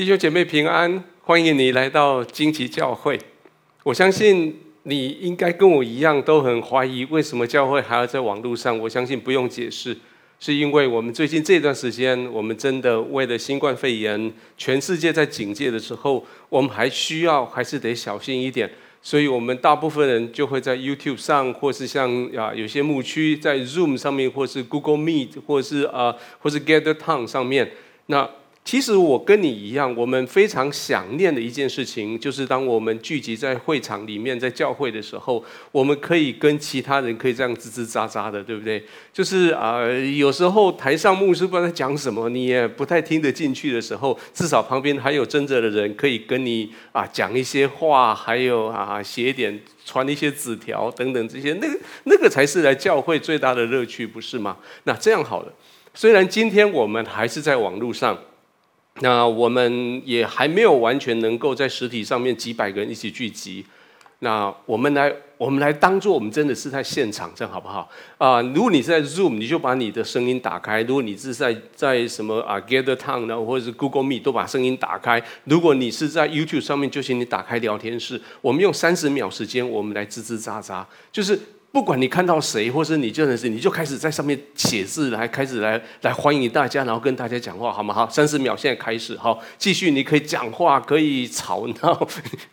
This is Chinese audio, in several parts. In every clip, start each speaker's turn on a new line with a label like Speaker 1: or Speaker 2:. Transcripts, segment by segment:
Speaker 1: 弟兄姐妹平安，欢迎你来到荆棘教会。我相信你应该跟我一样，都很怀疑为什么教会还要在网络上。我相信不用解释，是因为我们最近这段时间，我们真的为了新冠肺炎，全世界在警戒的时候，我们还需要还是得小心一点。所以我们大部分人就会在 YouTube 上，或是像啊有些牧区在 Zoom 上面，或是 Google Meet，或是啊或是 Gather Town 上面，那。其实我跟你一样，我们非常想念的一件事情，就是当我们聚集在会场里面，在教会的时候，我们可以跟其他人可以这样吱吱喳喳的，对不对？就是啊、有时候台上牧师不知道在讲什么，你也不太听得进去的时候，至少旁边还有真正的人可以跟你啊讲一些话，还有啊写一点、传一些纸条等等这些，那个那个才是来教会最大的乐趣，不是吗？那这样好了，虽然今天我们还是在网络上。那我们也还没有完全能够在实体上面几百个人一起聚集。那我们来，我们来当做我们真的是在现场，这样好不好？啊、如果你是在 Zoom，你就把你的声音打开；如果你是在在什么啊 Gather Town 呢，或者是 Google Meet，都把声音打开。如果你是在 YouTube 上面，就请你打开聊天室。我们用三十秒时间，我们来吱吱喳喳，就是。不管你看到谁，或是你真的是，你就开始在上面写字，来开始来来欢迎大家，然后跟大家讲话，好吗？好，三十秒，现在开始，好，继续，你可以讲话，可以吵闹，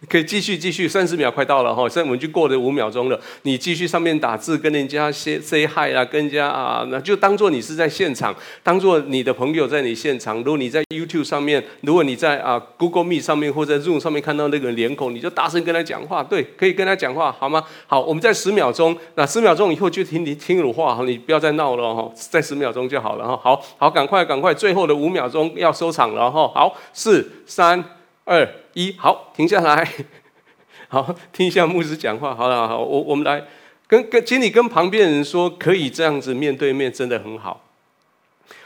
Speaker 1: 可以继续继续，三十秒快到了哈，现在我们就过了五秒钟了，你继续上面打字，跟人家 say say hi 啊，跟人家啊，那就当做你是在现场，当做你的朋友在你现场。如果你在 YouTube 上面，如果你在啊 Google Meet 上面或者 Zoom 上面看到那个脸孔，你就大声跟他讲话，对，可以跟他讲话，好吗？好，我们在十秒钟。那十秒钟以后就听你听我话哈，你不要再闹了哈，再十秒钟就好了哈。好好，赶快赶快，最后的五秒钟要收场了哈。好，四三二一，好，停下来，好，听一下牧师讲话。好了，好，我我们来跟跟，请你跟旁边人说，可以这样子面对面，真的很好。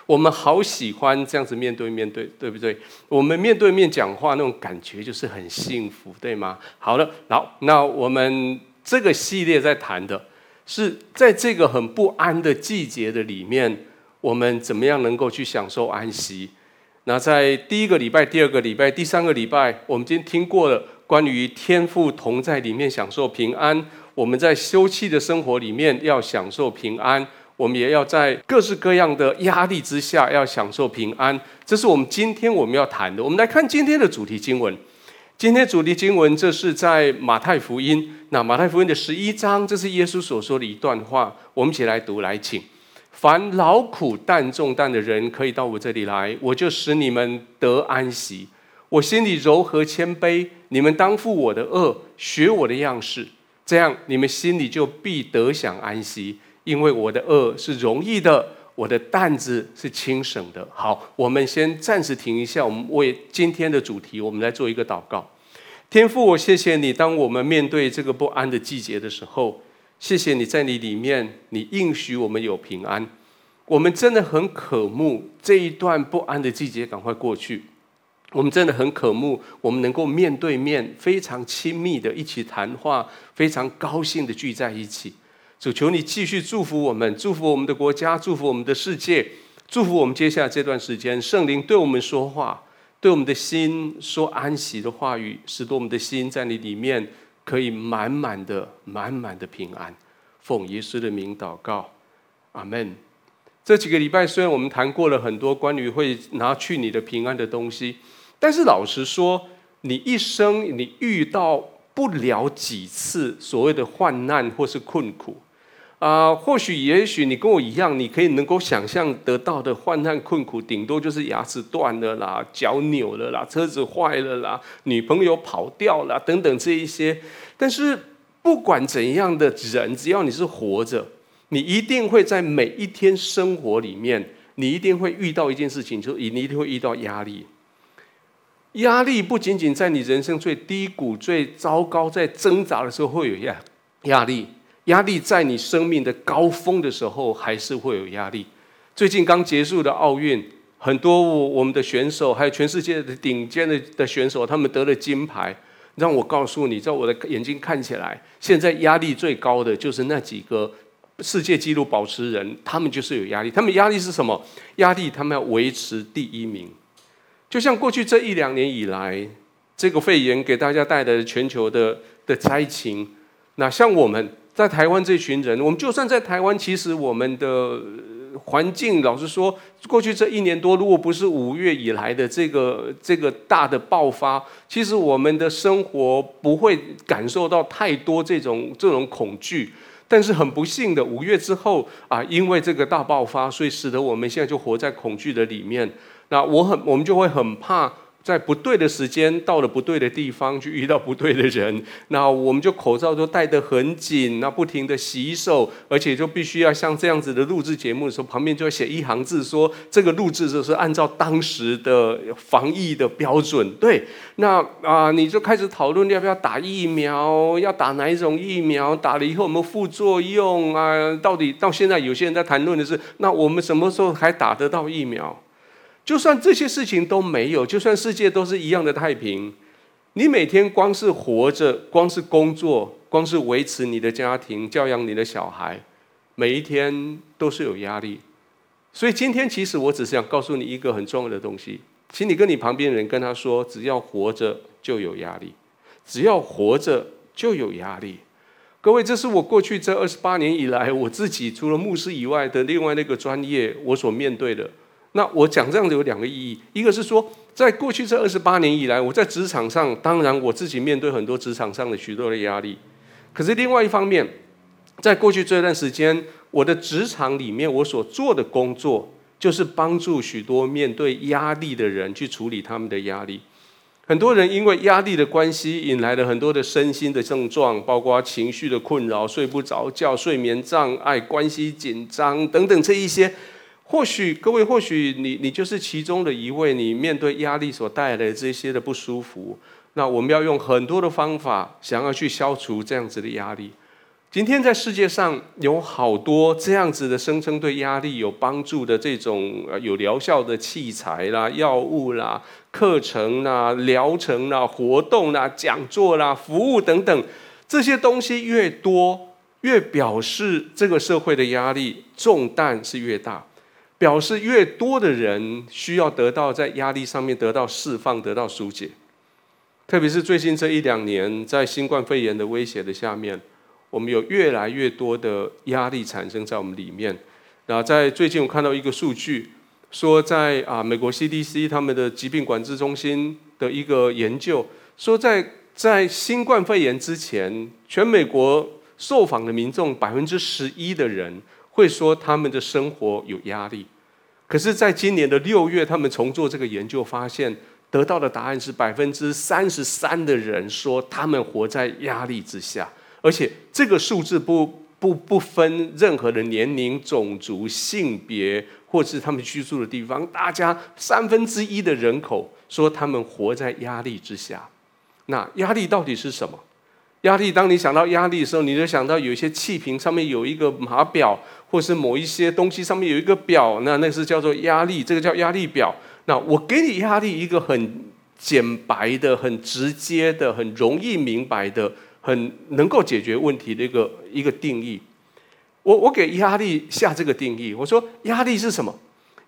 Speaker 1: 我们好喜欢这样子面对面对，对不对？我们面对面讲话那种感觉就是很幸福，对吗？好了，好，那我们。这个系列在谈的是，在这个很不安的季节的里面，我们怎么样能够去享受安息？那在第一个礼拜、第二个礼拜、第三个礼拜，我们今天听过了关于天父同在里面享受平安。我们在休憩的生活里面要享受平安，我们也要在各式各样的压力之下要享受平安。这是我们今天我们要谈的。我们来看今天的主题经文。今天主题经文，这是在马太福音。那马太福音的十一章，这是耶稣所说的一段话。我们一起来读，来请。凡劳苦担重担的人，可以到我这里来，我就使你们得安息。我心里柔和谦卑，你们当负我的轭，学我的样式，这样你们心里就必得享安息。因为我的轭是容易的，我的担子是轻省的。好，我们先暂时停一下，我们为今天的主题，我们来做一个祷告。天父，我谢谢你。当我们面对这个不安的季节的时候，谢谢你在你里面，你应许我们有平安。我们真的很渴慕这一段不安的季节赶快过去。我们真的很渴慕，我们能够面对面、非常亲密的一起谈话，非常高兴的聚在一起。主，求你继续祝福我们，祝福我们的国家，祝福我们的世界，祝福我们接下来这段时间，圣灵对我们说话。对我们的心说安息的话语，使得我们的心在你里面可以满满的、满满的平安。奉耶稣的名祷告，阿门。这几个礼拜虽然我们谈过了很多关于会拿去你的平安的东西，但是老实说，你一生你遇到不了几次所谓的患难或是困苦。啊、或许也许你跟我一样，你可以能够想象得到的患难困苦，顶多就是牙齿断了啦，脚扭了啦，车子坏了啦，女朋友跑掉了等等这一些。但是不管怎样的人，只要你是活着，你一定会在每一天生活里面，你一定会遇到一件事情，就你一定会遇到压力。压力不仅仅在你人生最低谷、最糟糕、在挣扎的时候会有压压力。压力在你生命的高峰的时候，还是会有压力。最近刚结束的奥运，很多我们的选手，还有全世界的顶尖的的选手，他们得了金牌。让我告诉你，在我的眼睛看起来，现在压力最高的就是那几个世界纪录保持人，他们就是有压力。他们压力是什么？压力他们要维持第一名。就像过去这一两年以来，这个肺炎给大家带来的全球的的灾情，那像我们在台湾这群人，我们就算在台湾，其实我们的环境，老实说，过去这一年多，如果不是五月以来的这个这个大的爆发，其实我们的生活不会感受到太多这种这种恐惧。但是很不幸的，五月之后啊，因为这个大爆发，所以使得我们现在就活在恐惧的里面。那我很，我们就会很怕。在不对的时间到了不对的地方，去遇到不对的人，那我们就口罩都戴得很紧，那不停地洗手，而且就必须要像这样子的录制节目的时候，旁边就会写一行字说，这个录制就是按照当时的防疫的标准。对，那啊、你就开始讨论要不要打疫苗，要打哪一种疫苗，打了以后有没有副作用啊？到底到现在有些人在谈论的是，那我们什么时候还打得到疫苗？就算这些事情都没有，就算世界都是一样的太平，你每天光是活着，光是工作，光是维持你的家庭，教养你的小孩，每一天都是有压力。所以今天其实我只是想告诉你一个很重要的东西，请你跟你旁边人跟他说：只要活着就有压力，只要活着就有压力。各位，这是我过去这二十八年以来，我自己除了牧师以外的另外那个专业，我所面对的。那我讲这样子有两个意义，一个是说，在过去这二十八年以来，我在职场上，当然我自己面对很多职场上的许多的压力。可是另外一方面，在过去这段时间，我的职场里面，我所做的工作，就是帮助许多面对压力的人去处理他们的压力。很多人因为压力的关系，引来了很多的身心的症状，包括情绪的困扰、睡不着觉、睡眠障碍、关系紧张等等这一些。或许各位，或许你你就是其中的一位。你面对压力所带来的这些的不舒服，那我们要用很多的方法，想要去消除这样子的压力。今天在世界上有好多这样子的声称对压力有帮助的这种有疗效的器材啦、药物啦、课程啦、疗程啦、活动啦、讲座啦、服务等等，这些东西越多，越表示这个社会的压力重担是越大。表示越多的人需要得到在压力上面得到释放、得到疏解，特别是最近这一两年，在新冠肺炎的威胁的下面，我们有越来越多的压力产生在我们里面。然后在最近我看到一个数据，说在啊美国 CDC 他们的疾病管制中心的一个研究，说在在新冠肺炎之前，全美国受访的民众百分之十一的人。会说他们的生活有压力，可是，在今年的六月，他们重做这个研究，发现得到的答案是百分之三十三的人说他们活在压力之下，而且这个数字不不不分任何的年龄、种族、性别，或是他们居住的地方，大家三分之一的人口说他们活在压力之下。那压力到底是什么？压力，当你想到压力的时候，你就想到有一些气瓶上面有一个码表，或是某一些东西上面有一个表，那那是叫做压力，这个叫压力表。那我给你压力，一个很简白的、很直接的、很容易明白的、很能够解决问题的一个一个定义。我我给压力下这个定义，我说压力是什么？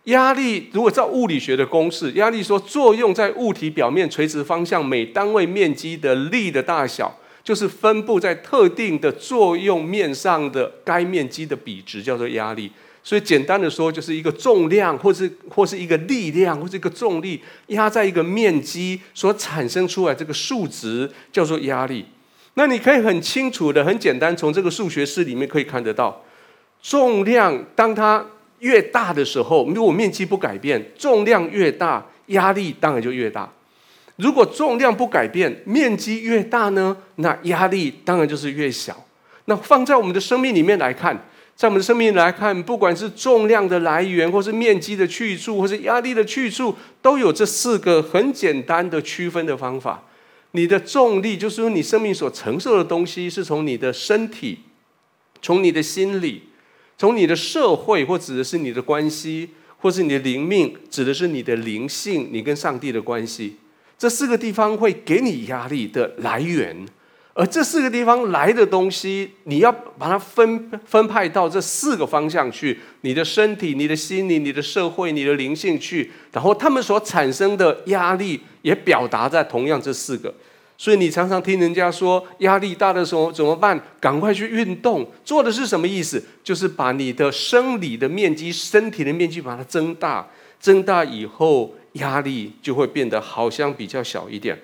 Speaker 1: 压力如果照物理学的公式，压力说作用在物体表面垂直方向每单位面积的力的大小。就是分布在特定的作用面上的该面积的比值叫做压力，所以简单的说，就是一个重量，或是或是一个力量，或是一个重力压在一个面积所产生出来这个数值叫做压力。那你可以很清楚的、很简单从这个数学式里面可以看得到，重量当它越大的时候，如果面积不改变，重量越大，压力当然就越大。如果重量不改变，面积越大呢，那压力当然就是越小。那放在我们的生命里面来看，在我们的生命来看，不管是重量的来源，或是面积的去处，或是压力的去处，都有这四个很简单的区分的方法。你的重力，就是说你生命所承受的东西，是从你的身体，从你的心理，从你的社会，或指的是你的关系，或是你的灵命，指的是你的灵性，你跟上帝的关系。这四个地方会给你压力的来源，而这四个地方来的东西，你要把它分分派到这四个方向去：你的身体、你的心灵、你的社会、你的灵性去。然后他们所产生的压力也表达在同样这四个。所以你常常听人家说，压力大的时候怎么办？赶快去运动。做的是什么意思？就是把你的生理的面积、身体的面积把它增大，增大以后，压力就会变得好像比较小一点。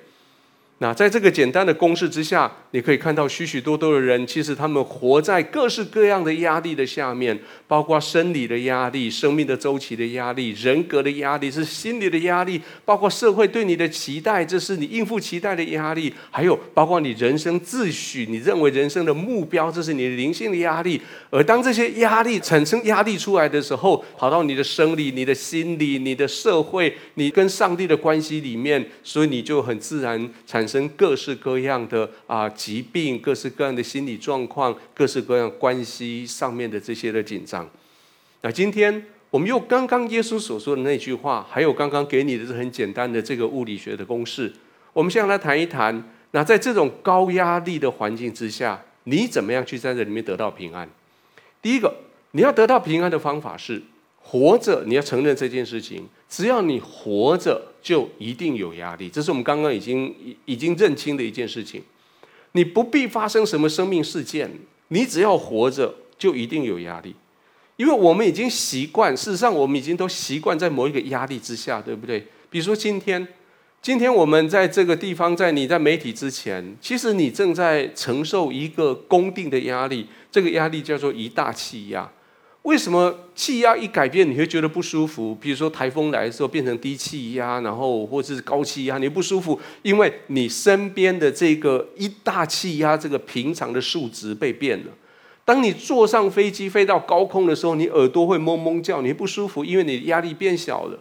Speaker 1: 那在这个简单的公式之下，你可以看到许许多多的人，其实他们活在各式各样的压力的下面，包括生理的压力、生命的周期的压力、人格的压力，是心理的压力，包括社会对你的期待，这是你应付期待的压力，还有包括你人生自诩，你认为人生的目标，这是你的灵性的压力。而当这些压力产生压力出来的时候，跑到你的生理、你的心理、你的社会、你跟上帝的关系里面，所以你就很自然产生。各式各样的啊疾病，各式各样的心理状况，各式各样关系上面的这些的紧张。那今天我们用刚刚耶稣所说的那句话，还有刚刚给你的是很简单的这个物理学的公式，我们先来谈一谈。那在这种高压力的环境之下，你怎么样去在这里面得到平安？第一个，你要得到平安的方法是活着，你要承认这件事情。只要你活着，就一定有压力。这是我们刚刚已经已经认清的一件事情。你不必发生什么生命事件，你只要活着，就一定有压力。因为我们已经习惯，事实上我们已经都习惯在某一个压力之下，对不对？比如说今天，今天我们在这个地方，在你在媒体之前，其实你正在承受一个公定的压力，这个压力叫做一大气压。为什么气压一改变，你会觉得不舒服？比如说台风来的时候变成低气压，然后或者是高气压，你不舒服，因为你身边的这个一大气压这个平常的数值被变了。当你坐上飞机飞到高空的时候，你耳朵会嗡嗡叫，你不舒服，因为你压力变小了。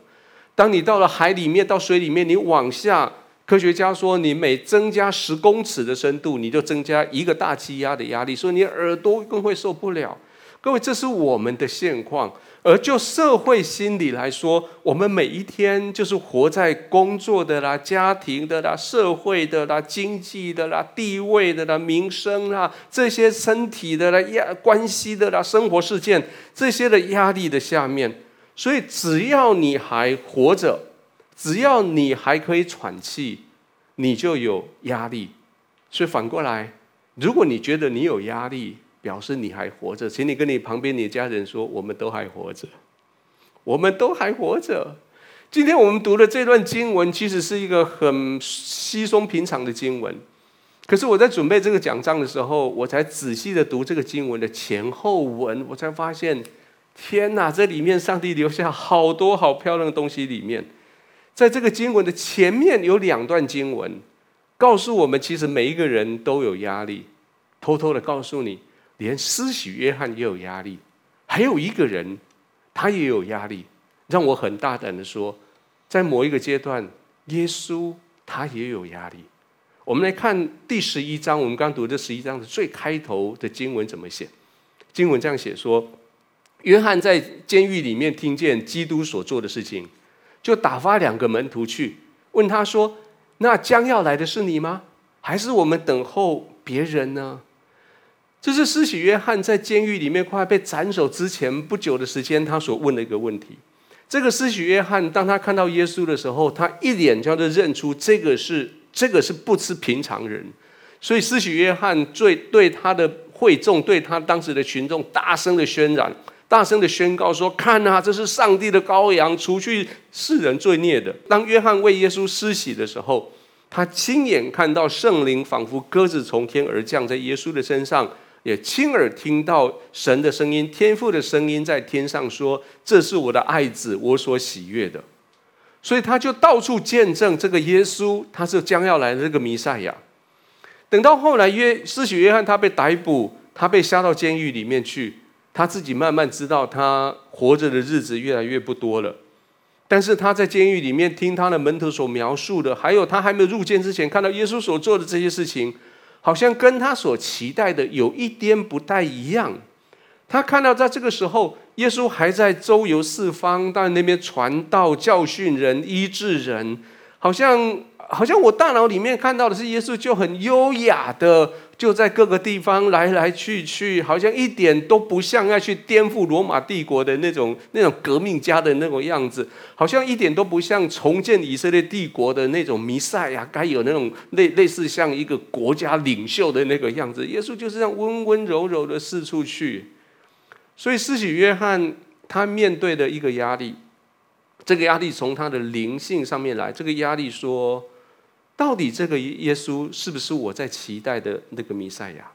Speaker 1: 当你到了海里面，到水里面，你往下，科学家说你每增加十公尺的深度，你就增加一个大气压的压力，所以你耳朵更会受不了。各位，这是我们的现况。而就社会心理来说，我们每一天就是活在工作的啦、家庭的啦、社会的啦、经济的啦、地位的啦、民生啦这些身体的啦、压关系的啦、生活事件这些的压力的下面。所以，只要你还活着，只要你还可以喘气，你就有压力。所以反过来，如果你觉得你有压力，表示你还活着，请你跟你旁边你家人说，我们都还活着，我们都还活着。今天我们读的这段经文，其实是一个很稀松平常的经文。可是我在准备这个讲章的时候，我才仔细的读这个经文的前后文，我才发现，天哪，这里面上帝留下好多好漂亮的东西。里面，在这个经文的前面有两段经文，告诉我们，其实每一个人都有压力。偷偷的告诉你。连施洗约翰也有压力，还有一个人，他也有压力，让我很大胆的说，在某一个阶段，耶稣他也有压力。我们来看第十一章，我们刚读这十一章的最开头的经文怎么写？经文这样写说：约翰在监狱里面听见基督所做的事情，就打发两个门徒去问他说：“那将要来的是你吗？还是我们等候别人呢？”这是施洗约翰在监狱里面快被斩首之前不久的时间，他所问的一个问题。这个施洗约翰，当他看到耶稣的时候，他一眼就认出这个是这个是不是平常人。所以施洗约翰最对他的会众，对他当时的群众，大声的渲染，大声的宣告说：“看啊，这是上帝的羔羊，除去世人罪孽的。”当约翰为耶稣施洗的时候，他亲眼看到圣灵仿佛鸽子从天而降在耶稣的身上。也亲耳听到神的声音，天父的声音在天上说：“这是我的爱子，我所喜悦的。”所以他就到处见证这个耶稣，他是将要来的这个弥赛亚。等到后来约施洗约翰他被逮捕，他被下到监狱里面去，他自己慢慢知道他活着的日子越来越不多了。但是他在监狱里面听他的门徒所描述的，还有他还没有入监之前看到耶稣所做的这些事情。好像跟他所期待的有一点不太一样。他看到在这个时候，耶稣还在周游四方，在那边传道、教训人、医治人，好像好像我大脑里面看到的是耶稣就很优雅的，就在各个地方来来去去，好像一点都不像要去颠覆罗马帝国的那种那种革命家的那种样子，好像一点都不像重建以色列帝国的那种弥赛亚该有那种类类似像一个国家领袖的那个样子。耶稣就是这样温温柔柔的四处去，所以施洗约翰他面对的一个压力，这个压力从他的灵性上面来，这个压力说。到底这个耶稣是不是我在期待的那个弥赛亚？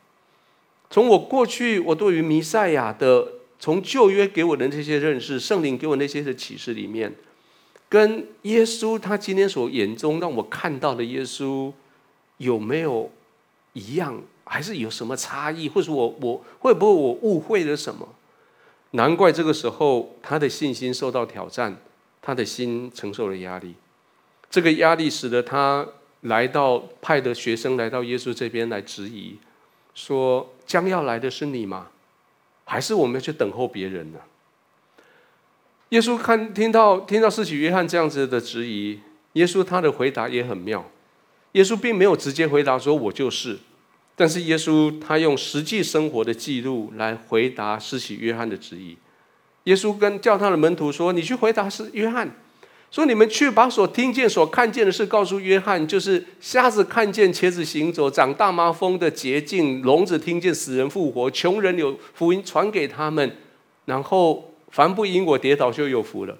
Speaker 1: 从我过去我对于弥赛亚的，从旧约给我的这些认识，圣灵给我那些的启示里面，跟耶稣他今天所眼中让我看到的耶稣有没有一样，还是有什么差异？或者我我会不会我误会了什么？难怪这个时候他的信心受到挑战，他的心承受了压力，这个压力使得他。来到派的学生来到耶稣这边来质疑，说将要来的是你吗？还是我们要去等候别人呢？耶稣看听到听到施洗约翰这样子的质疑，耶稣他的回答也很妙。耶稣并没有直接回答说我就是，但是耶稣他用实际生活的记录来回答施洗约翰的质疑。耶稣跟叫他的门徒说：“你去回答是约翰。”说你们去把所听见、所看见的事告诉约翰，就是瞎子看见、茄子行走、长大麻风的捷径、聋子听见、死人复活、穷人有福音传给他们，然后凡不因我跌倒就有福了。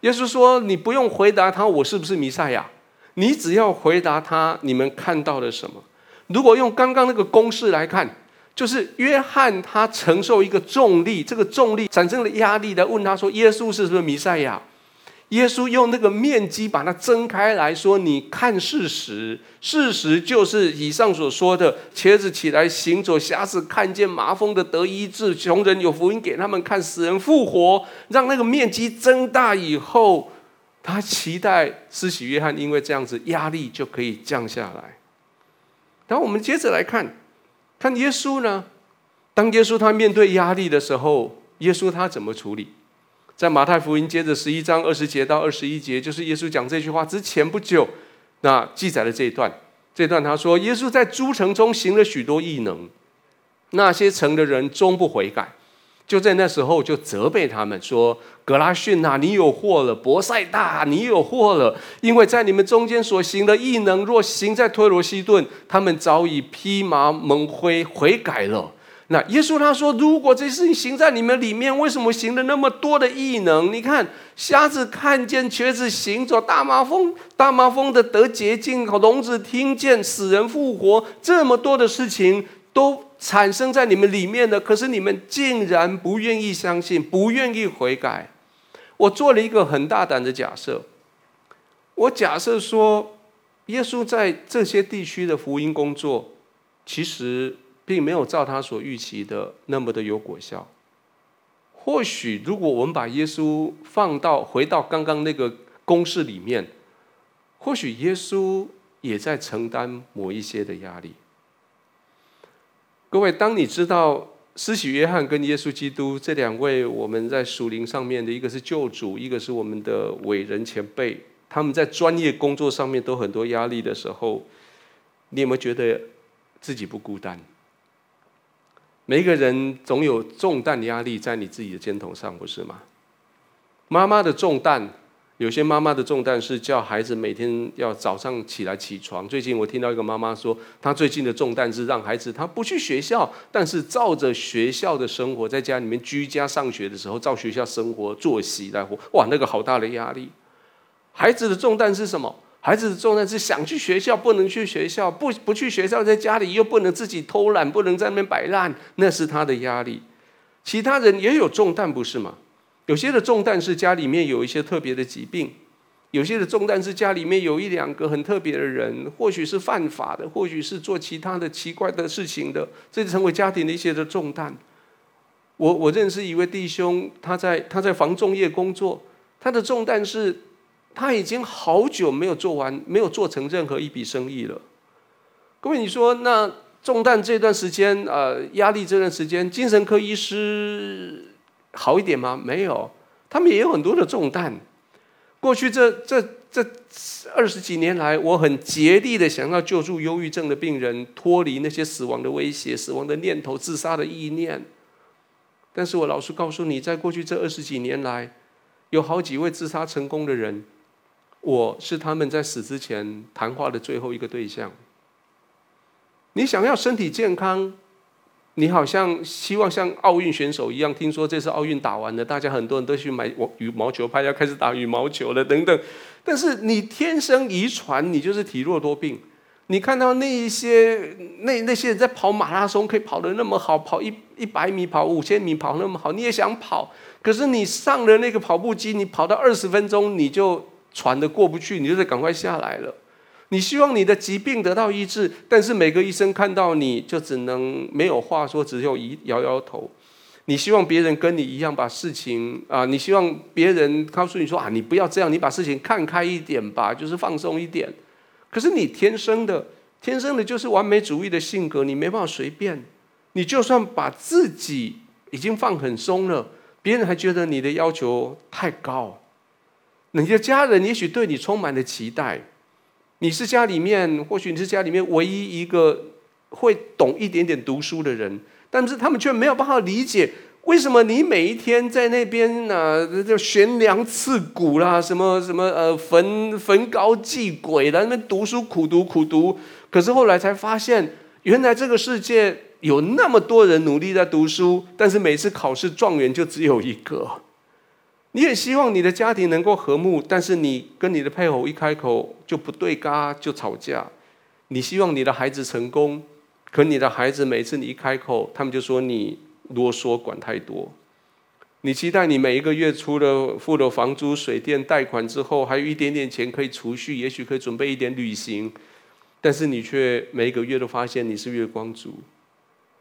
Speaker 1: 耶稣说：“你不用回答他我是不是弥赛亚，你只要回答他你们看到了什么。如果用刚刚那个公式来看，就是约翰他承受一个重力，这个重力产生了压力来问他说：耶稣是不是弥赛亚？”耶稣用那个面积把它睁开来说：“你看事实，事实就是以上所说的：瘸子起来行走，瞎子看见，麻风的得医治，穷人有福音给他们看，死人复活。让那个面积增大以后，他期待施洗约翰因为这样子压力就可以降下来。然后我们接着来看，看耶稣呢？当耶稣他面对压力的时候，耶稣他怎么处理？”在马太福音接着十一章二十节到二十一节，就是耶稣讲这句话之前不久，那记载了这一段。这段他说，耶稣在诸城中行了许多异能，那些城的人终不悔改，就在那时候就责备他们说：“格拉逊呐，你有祸了；伯赛大，你有祸了，因为在你们中间所行的异能，若行在推罗西顿，他们早已披麻蒙灰悔改了。”那耶稣他说：“如果这事情行在你们里面，为什么行了那么多的异能？你看，瞎子看见，瘸子行走，大麻风大麻风的得洁净，聋子听见，死人复活，这么多的事情都产生在你们里面的，可是你们竟然不愿意相信，不愿意悔改。我做了一个很大胆的假设，我假设说，耶稣在这些地区的福音工作，其实。”并没有照他所预期的那么的有果效。或许，如果我们把耶稣放到回到刚刚那个公式里面，或许耶稣也在承担某一些的压力。各位，当你知道施洗约翰跟耶稣基督这两位我们在属灵上面的一个是救主，一个是我们的伟人前辈，他们在专业工作上面都很多压力的时候，你有没有觉得自己不孤单？每一个人总有重担的压力在你自己的肩头上，不是吗？妈妈的重担，有些妈妈的重担是叫孩子每天要早上起来起床。最近我听到一个妈妈说，她最近的重担是让孩子她不去学校，但是照着学校的生活，在家里面居家上学的时候，照学校生活作息来活。哇，那个好大的压力。孩子的重担是什么？孩子的重担是想去学校，不能去学校；不不去学校，在家里又不能自己偷懒，不能在那边摆烂，那是他的压力。其他人也有重担，不是吗？有些的重担是家里面有一些特别的疾病，有些的重担是家里面有一两个很特别的人，或许是犯法的，或许是做其他的奇怪的事情的，这就成为家庭的一些的重担。我我认识一位弟兄，他在他在防重业工作，他的重担是。他已经好久没有做完，没有做成任何一笔生意了。各位，你说那重担这段时间，呃，压力这段时间，精神科医师好一点吗？没有，他们也有很多的重担。过去这这这二十几年来，我很竭力的想要救助忧郁症的病人脱离那些死亡的威胁、死亡的念头、自杀的意念。但是我老实告诉你，在过去这二十几年来，有好几位自杀成功的人，我是他们在死之前谈话的最后一个对象。你想要身体健康？你好像希望像奥运选手一样，听说这次奥运打完了，大家很多人都去买羽毛球拍，要开始打羽毛球了等等。但是你天生遗传，你就是体弱多病。你看到那一些那那些人在跑马拉松，可以跑得那么好，跑一一百米、跑五千米跑那么好，你也想跑。可是你上了那个跑步机，你跑到二十分钟，你就喘得过不去，你就得赶快下来了。你希望你的疾病得到医治，但是每个医生看到你就只能没有话说，只有一摇摇头。你希望别人跟你一样把事情啊，你希望别人告诉你说啊，你不要这样，你把事情看开一点吧，就是放松一点。可是你天生的，天生的就是完美主义的性格，你没办法随便。你就算把自己已经放很松了，别人还觉得你的要求太高。你的家人也许对你充满了期待。你是家里面，或许你是家里面唯一一个会懂一点点读书的人，但是他们却没有办法理解，为什么你每一天在那边呢？就悬梁刺股啦，什么什么呃，焚焚高祭鬼啦，那读书苦读苦读，可是后来才发现，原来这个世界有那么多人努力在读书，但是每次考试状元就只有一个。你也希望你的家庭能够和睦，但是你跟你的配偶一开口就不对嘎，就吵架。你希望你的孩子成功，可你的孩子每次你一开口，他们就说你啰嗦，管太多。你期待你每一个月出了付了房租、水电贷款之后，还有一点点钱可以储蓄，也许可以准备一点旅行，但是你却每一个月都发现你是月光族。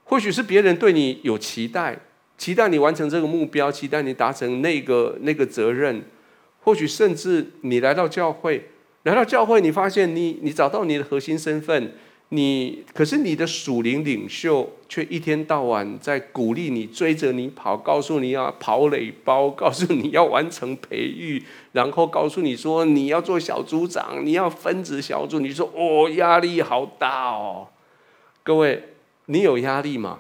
Speaker 1: 或许是别人对你有期待。期待你完成这个目标，期待你达成那个那个责任，或许甚至你来到教会，来到教会，你发现你你找到你的核心身份，你可是你的属灵领袖却一天到晚在鼓励你，追着你跑，告诉你要跑垒包，告诉你要完成培育，然后告诉你说你要做小组长，你要分子小组，你说哦，压力好大哦，各位，你有压力吗？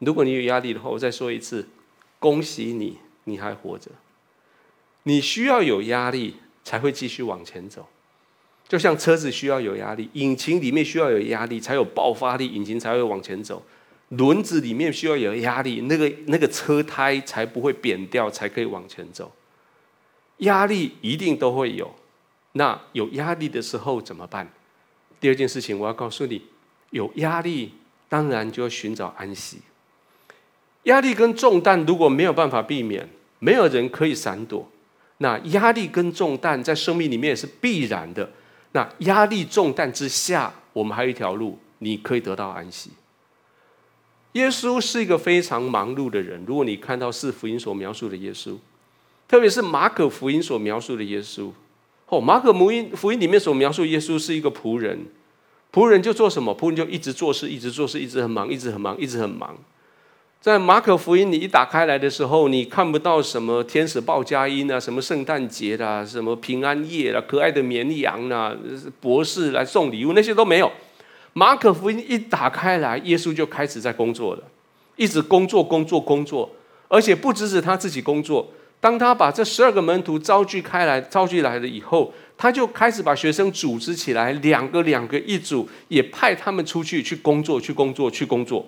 Speaker 1: 如果你有压力的话，我再说一次，恭喜你，你还活着。你需要有压力才会继续往前走，就像车子需要有压力，引擎里面需要有压力才有爆发力，引擎才会往前走。轮子里面需要有压力，那个那个车胎才不会扁掉，才可以往前走。压力一定都会有，那有压力的时候怎么办？第二件事情我要告诉你，有压力当然就要寻找安息。压力跟重担如果没有办法避免，没有人可以闪躲。那压力跟重担在生命里面也是必然的。那压力重担之下，我们还有一条路，你可以得到安息。耶稣是一个非常忙碌的人。如果你看到四福音所描述的耶稣，特别是马可福音所描述的耶稣，哦，马可福音福音里面所描述耶稣是一个仆人，仆人就做什么？仆人就一直做事，一直做事，一直很忙，一直很忙，一直很忙。在马可福音，你一打开来的时候，你看不到什么天使报佳音啊，什么圣诞节啦，什么平安夜啦，可爱的绵羊啊，博士来送礼物，那些都没有。马可福音一打开来，耶稣就开始在工作了，一直工作，工作，工作，而且不只是他自己工作。当他把这十二个门徒召聚开来，召聚来了以后，他就开始把学生组织起来，两个两个一组，也派他们出去去工作，去工作，去工作。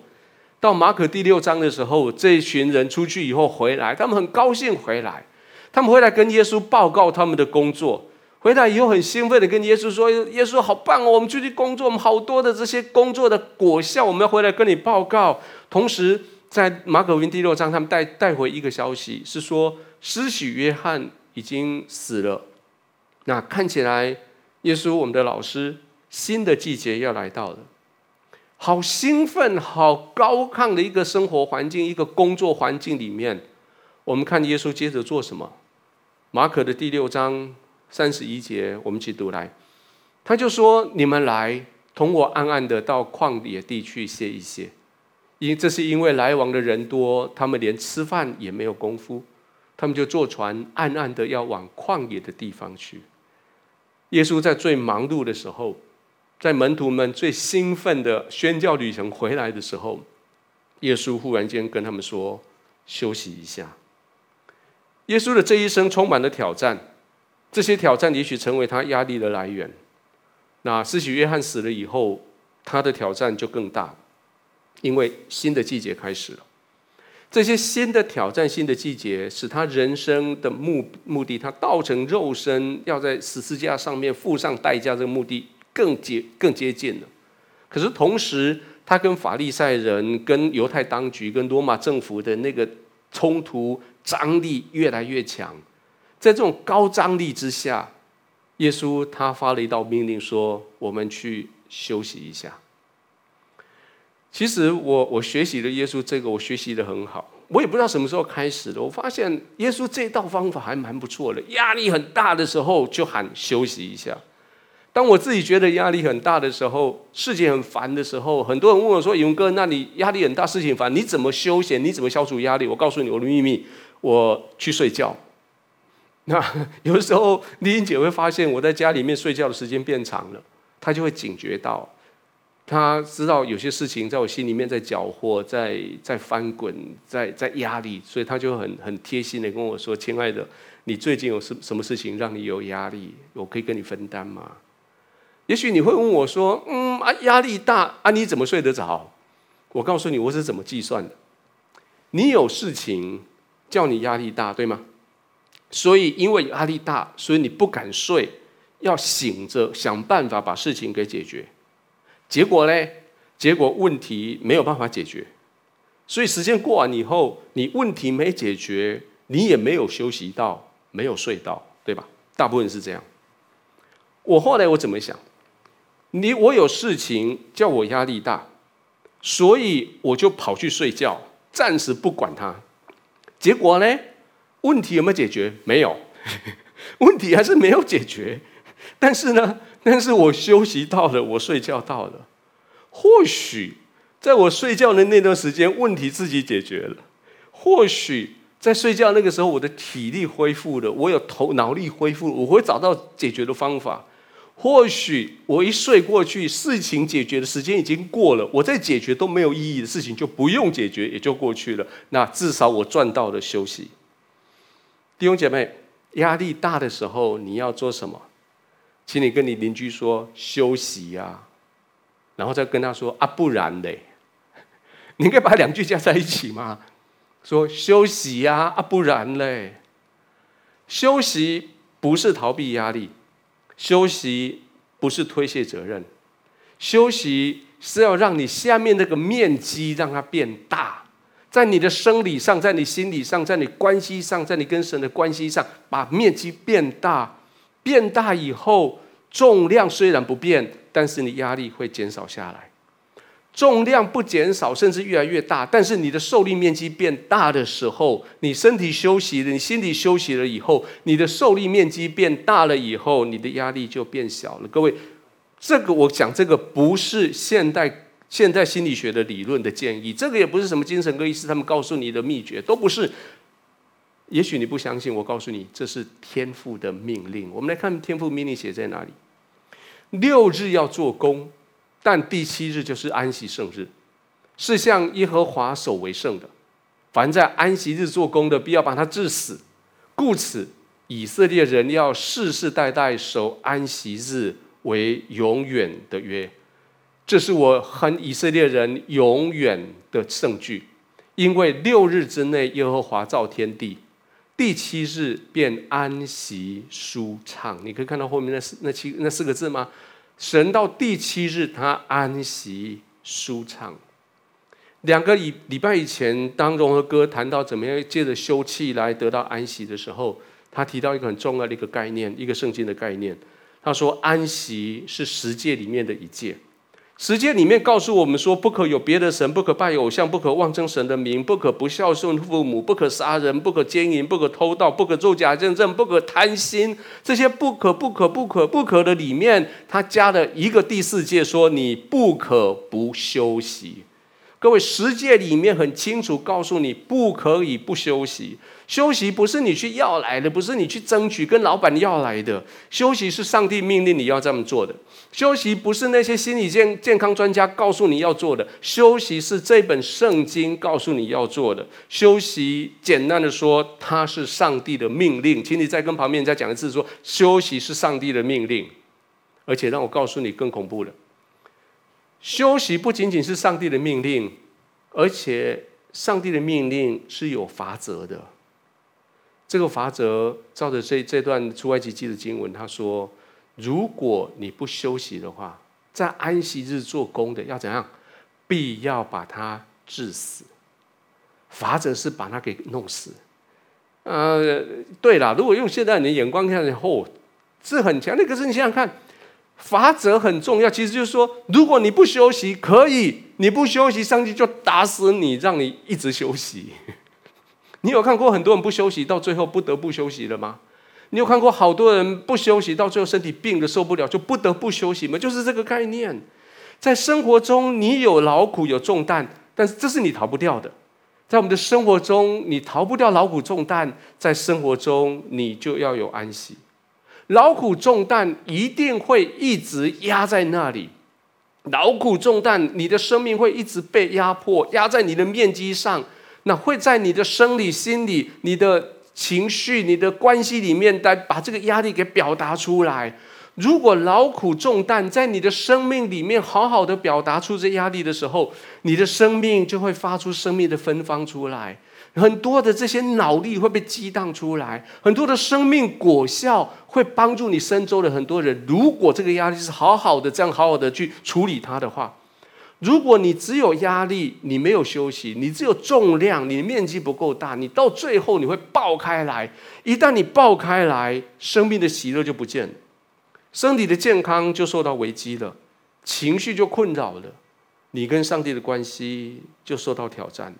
Speaker 1: 到马可第六章的时候，这一群人出去以后回来，他们很高兴回来，他们回来跟耶稣报告他们的工作，回来以后很兴奋的跟耶稣说：“耶稣好棒哦，我们出去工作，我们好多的这些工作的果效，我们要回来跟你报告。”同时，在马可福音第六章，他们带带回一个消息，是说施洗约翰已经死了。那看起来，耶稣我们的老师，新的季节要来到了。好兴奋、好高亢的一个生活环境，一个工作环境里面，我们看耶稣接着做什么？马可的第六章三十一节，我们一起读来。他就说：“你们来，同我暗暗的到旷野地去歇一歇，因这是因为来往的人多，他们连吃饭也没有功夫，他们就坐船暗暗的要往旷野的地方去。耶稣在最忙碌的时候，在门徒们最兴奋的宣教旅程回来的时候，耶稣忽然间跟他们说：“休息一下。”耶稣的这一生充满了挑战，这些挑战也许成为他压力的来源。那施洗约翰死了以后，他的挑战就更大，因为新的季节开始了。这些新的挑战、新的季节，使他人生的目目的，他道成肉身，要在十字架上面付上代价，这个目的更接更接近了。可是同时，他跟法利赛人、跟犹太当局、跟罗马政府的那个冲突张力越来越强。在这种高张力之下，耶稣他发了一道命令，说：“我们去休息一下。”其实我我学习了耶稣这个，我学习的很好。我也不知道什么时候开始的，我发现耶稣这一道方法还蛮不错的。压力很大的时候，就喊休息一下。当我自己觉得压力很大的时候，事情很烦的时候，很多人问我说：“勇哥，那你压力很大，事情烦，你怎么休闲？你怎么消除压力？”我告诉你我的秘密：我去睡觉。那有的时候，丽英姐会发现我在家里面睡觉的时间变长了，她就会警觉到。他知道有些事情在我心里面在搅和，在在翻滚，在在压力，所以他就很很贴心的跟我说：“亲爱的，你最近有什什么事情让你有压力？我可以跟你分担吗？”也许你会问我说：“嗯啊，压力大啊，你怎么睡得着？”我告诉你，我是怎么计算的。你有事情叫你压力大，对吗？所以因为压力大，所以你不敢睡，要醒着想办法把事情给解决。结果呢？结果问题没有办法解决，所以时间过完以后，你问题没解决，你也没有休息到，没有睡到，对吧？大部分是这样。我后来我怎么想？你我有事情叫我压力大，所以我就跑去睡觉，暂时不管它。结果呢？问题有没有解决？没有，问题还是没有解决。但是呢？但是我休息到了，我睡觉到了。或许在我睡觉的那段时间，问题自己解决了；或许在睡觉那个时候，我的体力恢复了，我有头脑力恢复，我会找到解决的方法。或许我一睡过去，事情解决的时间已经过了，我再解决都没有意义的事情就不用解决，也就过去了。那至少我赚到了休息。弟兄姐妹，压力大的时候，你要做什么？请你跟你邻居说休息呀、然后再跟他说啊，不然嘞，你应该把两句加在一起吗？说休息呀，啊，不然嘞，休息不是逃避压力，休息不是推卸责任，休息是要让你下面那个面积让它变大，在你的生理上，在你心理上，在你关系上，在你跟神的关系上，把面积变大。变大以后，重量虽然不变，但是你压力会减少下来。重量不减少，甚至越来越大，但是你的受力面积变大的时候，你身体休息了，你心理休息了以后，你的受力面积变大了以后，你的压力就变小了。各位，这个我讲这个不是现代现代心理学的理论的建议，这个也不是什么精神科医师他们告诉你的秘诀，都不是。也许你不相信，我告诉你，这是天赋的命令。我们来看天赋命令写在哪里：六日要做工，但第七日就是安息圣日，是向耶和华守为圣的。凡在安息日做工的，必要把他治死。故此，以色列人要世世代代守安息日为永远的约。这是我和以色列人永远的圣据，因为六日之内，耶和华造天地。第七日便安息舒畅，你可以看到后面那四那七那四个字吗？神到第七日他安息舒畅。两个礼礼拜以前，当荣和哥谈到怎么样借着休憩来得到安息的时候，他提到一个很重要的一个概念，一个圣经的概念。他说安息是十诫里面的一诫。十诫里面告诉我们说，不可有别的神，不可拜偶像，不可妄称神的名，不可不孝顺父母，不可杀人，不可奸淫，不可偷盗，不可作假见证，不可贪心。这些不可、不可、不可、不可的里面，他加了一个第四诫，说你不可不休息。各位，十诫里面很清楚告诉你，不可以不休息。休息不是你去要来的，不是你去争取跟老板要来的。休息是上帝命令你要这么做的。休息不是那些心理健健康专家告诉你要做的。休息是这本圣经告诉你要做的。休息，简单的说，它是上帝的命令。请你再跟旁边人家讲一次，说休息是上帝的命令。而且让我告诉你更恐怖的。休息不仅仅是上帝的命令，而且上帝的命令是有罚则的。这个罚则照着这这段出埃及记的经文，他说：如果你不休息的话，在安息日做工的要怎样？必要把他治死。法则是把他给弄死。呃，对了，如果用现在你的眼光看，哦，是很强。那可是你想想看。法则很重要，其实就是说，如果你不休息，可以，你不休息，上帝就打死你，让你一直休息。你有看过很多人不休息，到最后不得不休息了吗？你有看过好多人不休息，到最后身体病的受不了，就不得不休息吗？就是这个概念。在生活中，你有劳苦有重担，但是这是你逃不掉的。在我们的生活中，你逃不掉劳苦重担，在生活中，你就要有安息。劳苦重担一定会一直压在那里，劳苦重担，你的生命会一直被压迫，压在你的面积上，那会在你的生理、心理、你的情绪、你的关系里面，来把这个压力给表达出来。如果劳苦重担在你的生命里面好好的表达出这压力的时候，你的生命就会发出生命的芬芳出来。很多的这些脑力会被激荡出来，很多的生命果效会帮助你身周的很多人。如果这个压力是好好的这样好好的去处理它的话，如果你只有压力，你没有休息，你只有重量，你的面积不够大，你到最后你会爆开来。一旦你爆开来，生命的喜乐就不见了，身体的健康就受到危机了，情绪就困扰了，你跟上帝的关系就受到挑战了。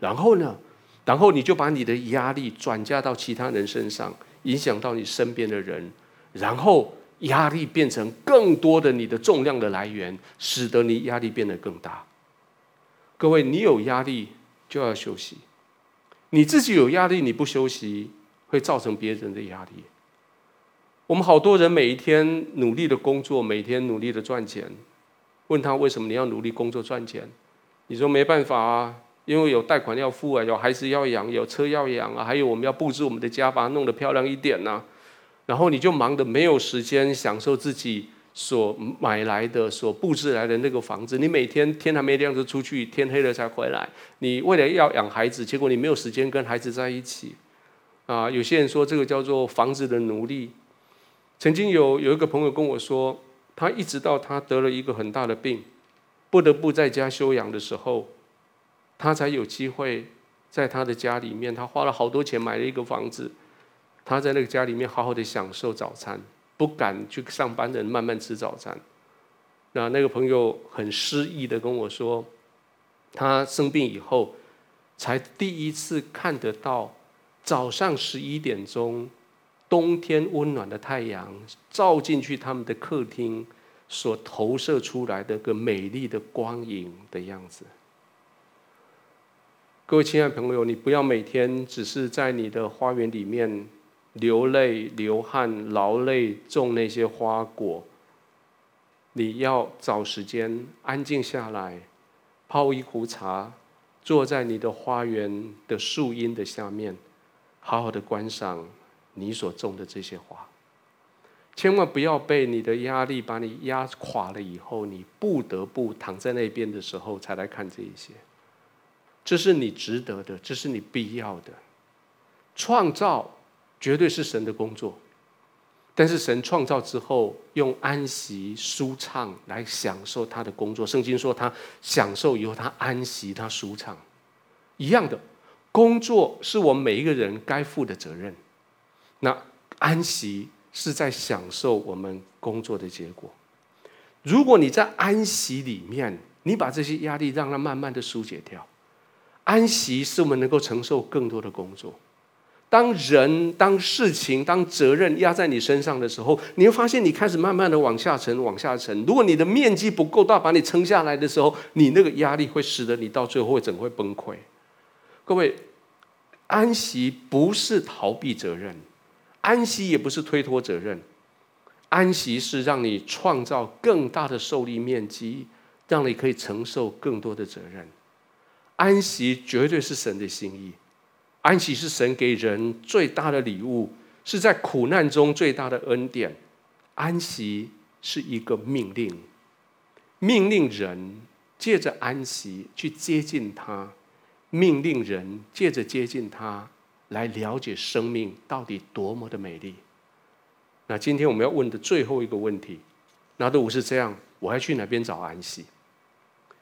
Speaker 1: 然后呢？然后你就把你的压力转嫁到其他人身上，影响到你身边的人，然后压力变成更多的你的重量的来源，使得你压力变得更大。各位，你有压力就要休息，你自己有压力你不休息，会造成别人的压力。我们好多人每一天努力的工作，每天努力的赚钱，问他为什么你要努力工作赚钱？你说没办法啊。因为有贷款要付啊，有孩子要养，有车要养啊，还有我们要布置我们的家，把它弄得漂亮一点呐、然后你就忙得没有时间享受自己所买来的、所布置来的那个房子。你每天天还没亮就出去，天黑了才回来。你为了要养孩子，结果你没有时间跟孩子在一起。啊，有些人说这个叫做房子的奴隶。曾经有有一个朋友跟我说，他一直到他得了一个很大的病，不得不在家休养的时候。他才有机会在他的家里面，他花了好多钱买了一个房子，他在那个家里面好好的享受早餐，不敢去上班的人慢慢吃早餐。那那个朋友很失意的跟我说，他生病以后，才第一次看得到早上十一点钟，冬天温暖的太阳照进去他们的客厅所投射出来的个美丽的光影的样子。各位亲爱的朋友，你不要每天只是在你的花园里面流泪、流汗、劳累种那些花果。你要找时间安静下来，泡一壶茶，坐在你的花园的树荫的下面，好好的观赏你所种的这些花。千万不要被你的压力把你压垮了以后，你不得不躺在那边的时候才来看这一些。这是你值得的，这是你必要的。创造绝对是神的工作，但是神创造之后，用安息舒畅来享受他的工作。圣经说他享受以后，他安息，他舒畅。一样的，工作是我们每一个人该负的责任。那安息是在享受我们工作的结果。如果你在安息里面，你把这些压力让它慢慢的疏解掉。安息是我们能够承受更多的工作，当人、当事情、当责任压在你身上的时候，你会发现你开始慢慢的往下沉，往下沉。如果你的面积不够大，把你撑下来的时候，你那个压力会使得你到最后会整个会崩溃。各位，安息不是逃避责任，安息也不是推脱责任，安息是让你创造更大的受力面积，让你可以承受更多的责任。安息绝对是神的心意。安息是神给人最大的礼物，是在苦难中最大的恩典。安息是一个命令，命令人借着安息去接近他，命令人借着接近他来了解生命到底多么的美丽。那今天我们要问的最后一个问题，那如果是这样，我要去哪边找安息？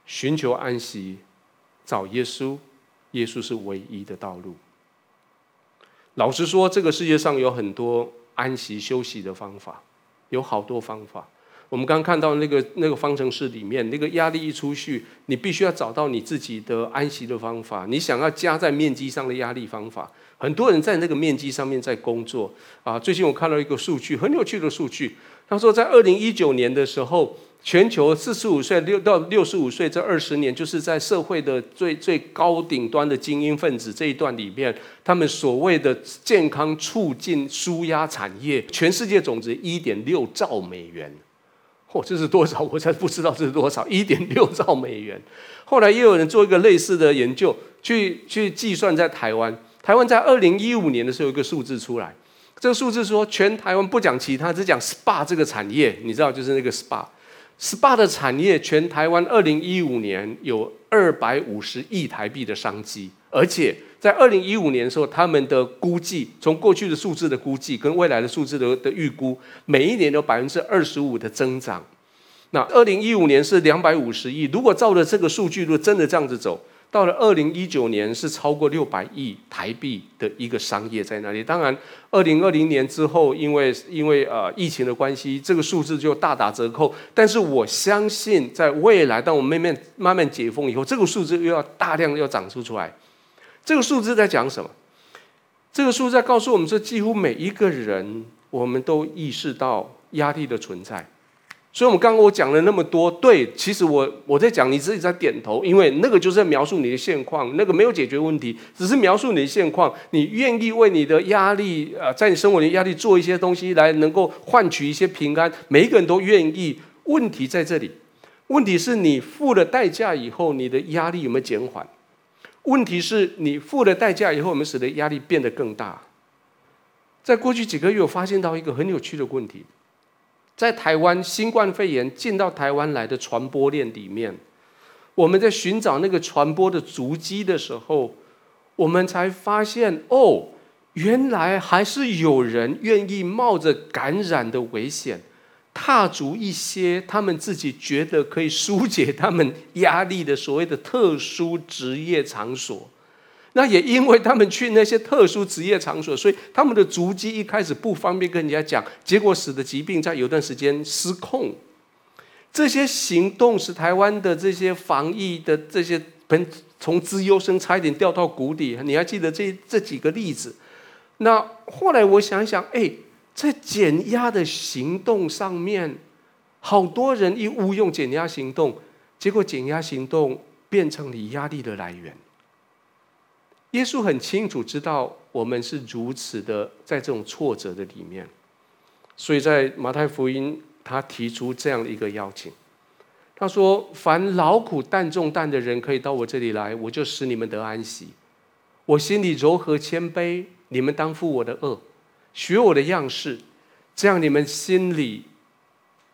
Speaker 1: 寻求安息，找耶稣，耶稣是唯一的道路。老实说，这个世界上有很多安息休息的方法，有好多方法。我们刚看到那个那个方程式里面，那个压力一出去，你必须要找到你自己的安息的方法。你想要加在面积上的压力方法，很多人在那个面积上面在工作啊。最近我看到一个数据，很有趣的数据，他说在二零一九年的时候。全球四十五岁六到六十五岁这二十年，就是在社会的最最高顶端的精英分子这一段里面，他们所谓的健康促进纾压产业，全世界总值一点六兆美元。嚯、这是多少？我才不知道这是多少，一点六兆美元。后来又有人做一个类似的研究，去去计算在台湾，台湾在二零一五年的时候有一个数字出来，这个数字说全台湾不讲其他，只讲 SPA 这个产业，你知道就是那个 SPA。SPA 的产业，全台湾二零一五年有二百五十亿台币的商机，而且在二零一五年的时候，他们的估计，从过去的数字的估计跟未来的数字的的预估，每一年有百分之二十五的增长。那二零一五年是两百五十亿，如果照着这个数据，如果真的这样子走。到了二零一九年，是超过六百亿台币的一个商业在那里。当然，二零二零年之后，因为因为呃疫情的关系，这个数字就大打折扣。但是我相信，在未来，当我们慢慢慢慢解封以后，这个数字又要大量要涨出出来。这个数字在讲什么？这个数字在告诉我们说，几乎每一个人，我们都意识到压力的存在。所以，我们刚刚我讲了那么多，对，其实我我在讲，你自己在点头，因为那个就是在描述你的现况，那个没有解决问题，只是描述你的现况。你愿意为你的压力，呃，在你生活里的压力做一些东西，来能够换取一些平安。每一个人都愿意。问题在这里，问题是你付了代价以后，你的压力有没有减缓？问题是你付了代价以后，我们使得压力变得更大？在过去几个月，我发现到一个很有趣的问题。在台湾，新冠肺炎进到台湾来的传播链里面，我们在寻找那个传播的足迹的时候，我们才发现，哦，原来还是有人愿意冒着感染的危险，踏足一些他们自己觉得可以疏解他们压力的所谓的特殊职业场所。那也因为他们去那些特殊职业场所，所以他们的足迹一开始不方便跟人家讲，结果使得疾病在有段时间失控。这些行动使台湾的这些防疫的这些本从资优生差一点掉到谷底。你还记得这这几个例子？那后来我想想，哎，在减压的行动上面，好多人一误用减压行动，结果减压行动变成你压力的来源。耶稣很清楚知道我们是如此的在这种挫折的里面，所以在马太福音，他提出这样的一个邀请。他说：“凡劳苦担重担的人，可以到我这里来，我就使你们得安息。我心里柔和谦卑，你们当负我的轭，学我的样式，这样你们心里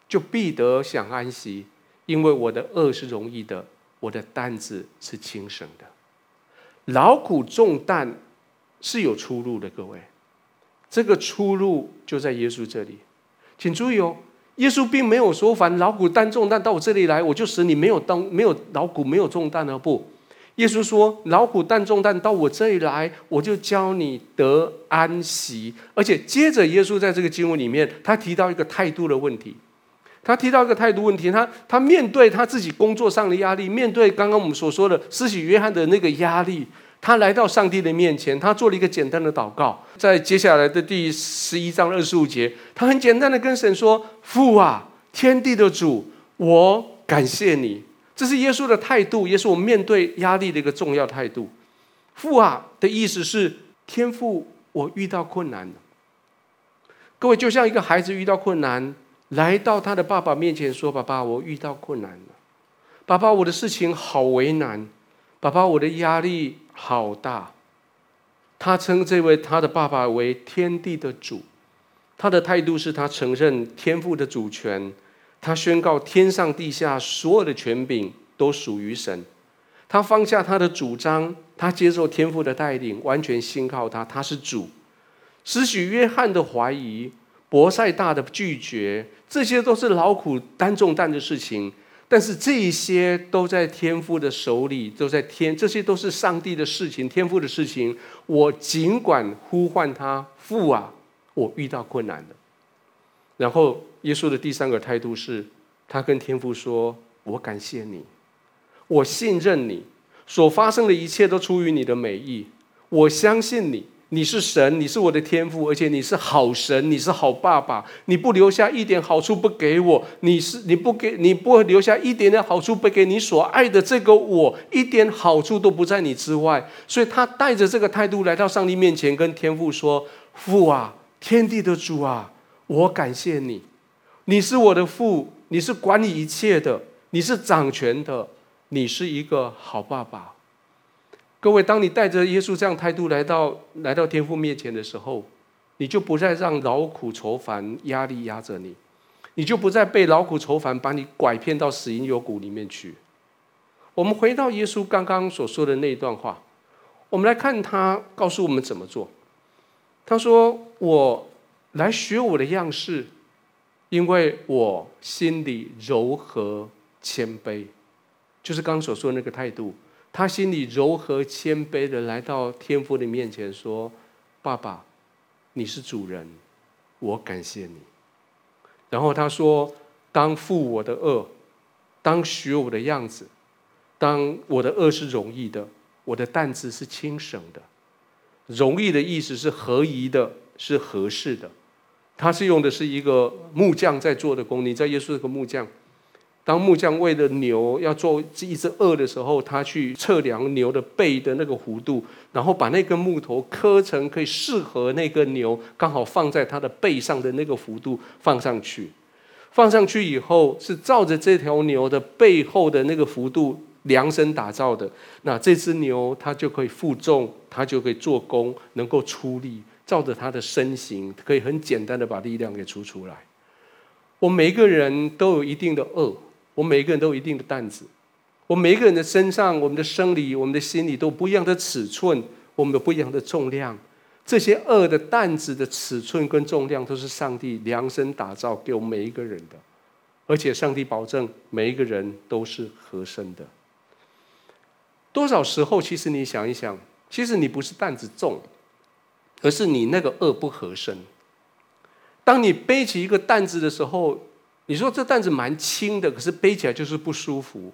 Speaker 1: 就必得享安息。因为我的轭是容易的，我的担子是轻省的。”劳苦重担是有出路的，各位，这个出路就在耶稣这里。请注意哦，耶稣并没有说凡劳苦担重担到我这里来，我就使你没有当没有劳苦没有重担而不。耶稣说劳苦担重担到我这里来，我就教你得安息。而且接着耶稣在这个经文里面，他提到一个态度的问题。他提到一个态度问题，他他面对他自己工作上的压力，面对刚刚我们所说的施洗约翰的那个压力，他来到上帝的面前，他做了一个简单的祷告。在接下来的第十一章二十五节，他很简单的跟神说：“父啊，天地的主，我感谢你。”这是耶稣的态度，也是我们面对压力的一个重要态度。父啊的意思是天父，我遇到困难了。各位就像一个孩子遇到困难，来到他的爸爸面前说：“爸爸，我遇到困难了。爸爸，我的事情好为难。爸爸，我的压力好大。”他称这位他的爸爸为天地的主，他的态度是他承认天父的主权，他宣告天上地下所有的权柄都属于神。他放下他的主张，他接受天父的带领，完全信靠他。他是主。使许约翰的怀疑，博赛大的拒绝，这些都是劳苦担重担的事情。但是这些都在天父的手里，都在天，这些都是上帝的事情，天父的事情。我尽管呼唤他父啊，我遇到困难了。然后耶稣的第三个态度是，他跟天父说：“我感谢你。”我信任你，所发生的一切都出于你的美意。我相信你，你是神，你是我的天父，而且你是好神，你是好爸爸。你不留下一点好处不给我，你是你不给你不留下一点点好处不给你所爱的这个我，一点好处都不在你之外。所以他带着这个态度来到上帝面前，跟天父说：“父啊，天地的主啊，我感谢你，你是我的父，你是管理一切的，你是掌权的。”你是一个好爸爸，各位，当你带着耶稣这样态度来到来到天父面前的时候，你就不再让劳苦愁烦压力压着你，你就不再被劳苦愁烦把你拐骗到死荫幽谷里面去。我们回到耶稣刚刚所说的那一段话，我们来看他告诉我们怎么做。他说：“我来学我的样式，因为我心里柔和谦卑。”就是刚刚所说的那个态度，他心里柔和谦卑的来到天父的面前说：“爸爸，你是主人，我感谢你。”然后他说：“当负我的轭，当学我的样子，当我的轭是容易的，我的担子是轻省的。容易的意思是合宜的，是合适的。他是用的是一个木匠在做的工，你在耶稣是个木匠。”当木匠为了牛要做一只轭的时候，他去测量牛的背的那个弧度，然后把那根木头刻成可以适合那个牛，刚好放在它的背上的那个幅度放上去。放上去以后是照着这条牛的背后的那个幅度量身打造的。那这只牛它就可以负重，它就可以做工，能够出力，照着它的身形，可以很简单的把力量给出出来。我每一个人都有一定的轭。我们每个人都有一定的担子，我们每一个人的身上，我们的生理、我们的心理都不一样的尺寸，我们有不一样的重量。这些恶的担子的尺寸跟重量，都是上帝量身打造给我们每一个人的，而且上帝保证每一个人都是合身的。多少时候，其实你想一想，其实你不是担子重，而是你那个恶不合身。当你背起一个担子的时候，你说这担子蛮轻的，可是背起来就是不舒服，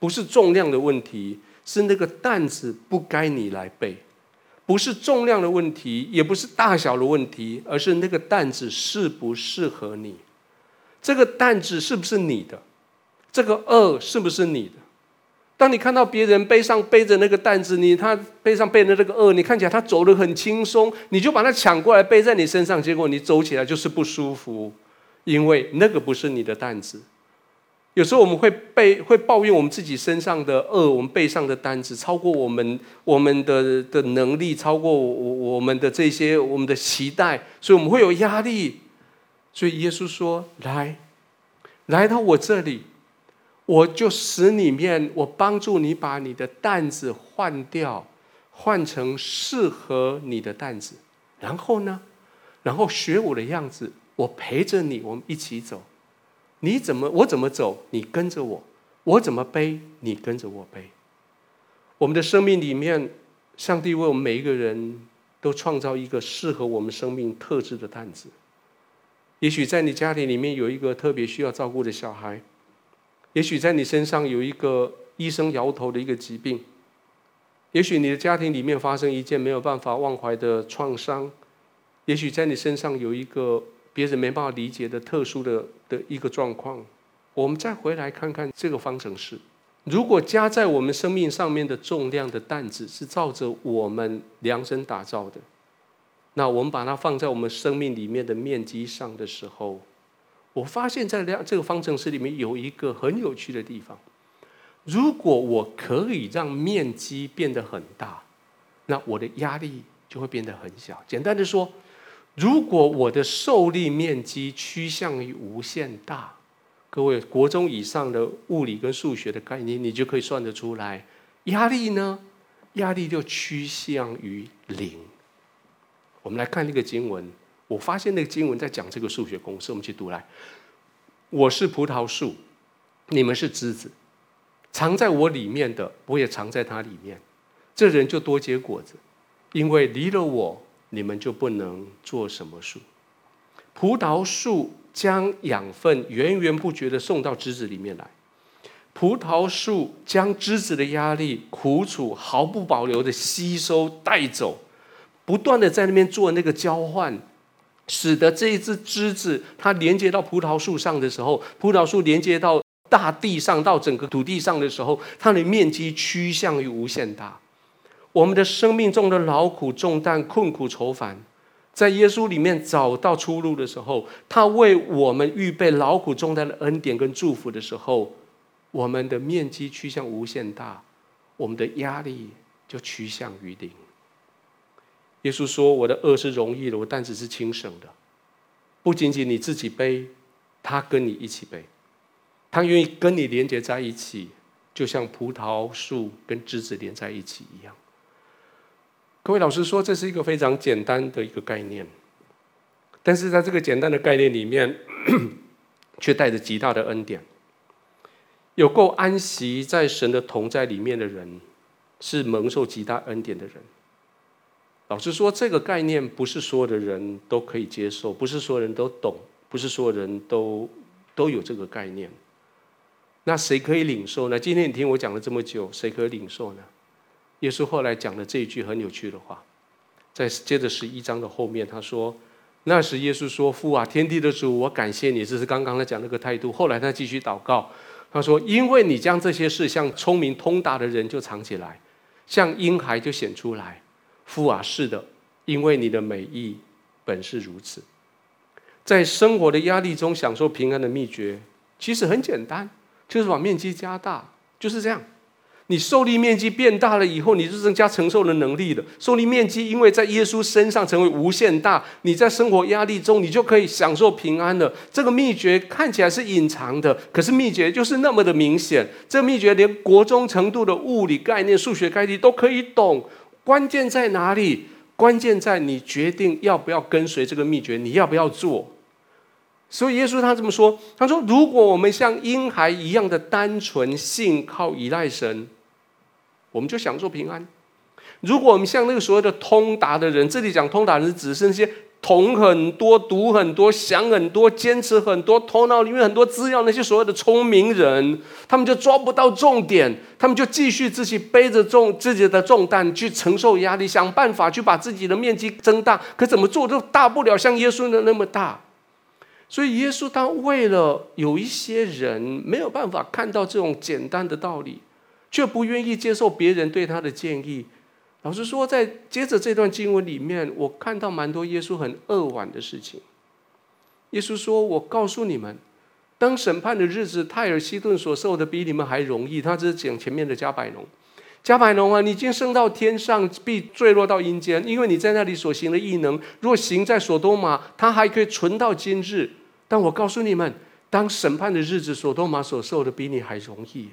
Speaker 1: 不是重量的问题，是那个担子不该你来背，不是重量的问题，也不是大小的问题，而是那个担子适不适合你，这个担子是不是你的，这个恶是不是你的？当你看到别人背上背着那个担子，你他背上背着那个恶，你看起来他走得很轻松，你就把它抢过来背在你身上，结果你走起来就是不舒服。因为那个不是你的担子，有时候我们会背会抱怨我们自己身上的恶，我们背上的担子超过我们我们的的能力，超过我我们的这些我们的期待，所以我们会有压力。所以耶稣说：“来，来到我这里，我就使里面，我帮助你把你的担子换掉，换成适合你的担子。然后呢，然后学我的样子。”我陪着你，我们一起走。你怎么，我怎么走，你跟着我；我怎么背，你跟着我背。我们的生命里面，上帝为我们每一个人都创造一个适合我们生命特质的担子。也许在你家里里面有一个特别需要照顾的小孩，也许在你身上有一个医生摇头的一个疾病，也许你的家庭里面发生一件没有办法忘怀的创伤，也许在你身上有一个别人没办法理解的特殊的的一个状况。我们再回来看看这个方程式，如果加在我们生命上面的重量的担子是照着我们量身打造的，那我们把它放在我们生命里面的面积上的时候，我发现，在量这个方程式里面有一个很有趣的地方。如果我可以让面积变得很大，那我的压力就会变得很小。简单的说，如果我的受力面积趋向于无限大，各位国中以上的物理跟数学的概念，你就可以算得出来，压力呢，压力就趋向于零。我们来看那个经文，我发现那个经文在讲这个数学公式，我们去读来。我是葡萄树，你们是枝子。藏在我里面的，我也藏在它里面，这人就多结果子，因为离了我，你们就不能做什么树。葡萄树将养分源源不绝地送到枝子里面来，葡萄树将枝子的压力、苦楚毫不保留地吸收带走，不断地在那边做那个交换，使得这一只枝子它连接到葡萄树上的时候，葡萄树连接到。大地上到整个土地上的时候，它的面积趋向于无限大。我们的生命中的劳苦重担、困苦愁烦，在耶稣里面找到出路的时候，他为我们预备劳苦重担的恩典跟祝福的时候，我们的面积趋向无限大，我们的压力就趋向于零。耶稣说：“我的轭是容易的，我担子是轻省的，不仅仅你自己背，他跟你一起背。”他愿意跟你连接在一起，就像葡萄树跟枝子连在一起一样。各位老师说，这是一个非常简单的一个概念，但是在这个简单的概念里面，却带着极大的恩典。有够安息在神的同在里面的人，是蒙受极大恩典的人。老实说，这个概念不是所有的人都可以接受，不是所有人都懂，不是所有人都都有这个概念。那谁可以领受呢？今天你听我讲了这么久，谁可以领受呢？耶稣后来讲了这一句很有趣的话，在接着十一章的后面，他说：“那时耶稣说，父啊，天地的主，我感谢你。”这是刚刚他讲那个态度。后来他继续祷告，他说：“因为你将这些事向聪明通达的人就藏起来，向婴孩就显出来。父啊，是的，因为你的美意本是如此。在生活的压力中享受平安的秘诀，其实很简单。”就是把面积加大，就是这样。你受力面积变大了以后，你就增加承受的能力了。受力面积因为在耶稣身上成为无限大，你在生活压力中，你就可以享受平安了。这个秘诀看起来是隐藏的，可是秘诀就是那么的明显。这个秘诀连国中程度的物理概念、数学概念都可以懂。关键在哪里？关键在你决定要不要跟随这个秘诀，你要不要做。所以耶稣他这么说：“他说，如果我们像婴孩一样的单纯信靠依赖神，我们就享受平安；如果我们像那个所谓的通达的人，这里讲通达人是指是那些懂很多、读很多、想很多、坚持很多、头脑里面很多资料那些所谓的聪明人，他们就抓不到重点，他们就继续自己背着重自己的重担去承受压力，想办法去把自己的面积增大，可怎么做都大不了像耶稣的那么大。”所以，耶稣他为了有一些人没有办法看到这种简单的道理，却不愿意接受别人对他的建议。老实说，在接着这段经文里面，我看到蛮多耶稣很扼腕的事情。耶稣说：“我告诉你们，当审判的日子，泰尔西顿所受的比你们还容易。”他只是讲前面的加百农。加百农啊，你已经升到天上，必坠落到阴间，因为你在那里所行的异能，若行在所多玛，他还可以存到今日。但我告诉你们，当审判的日子，所多玛所受的比你还容易。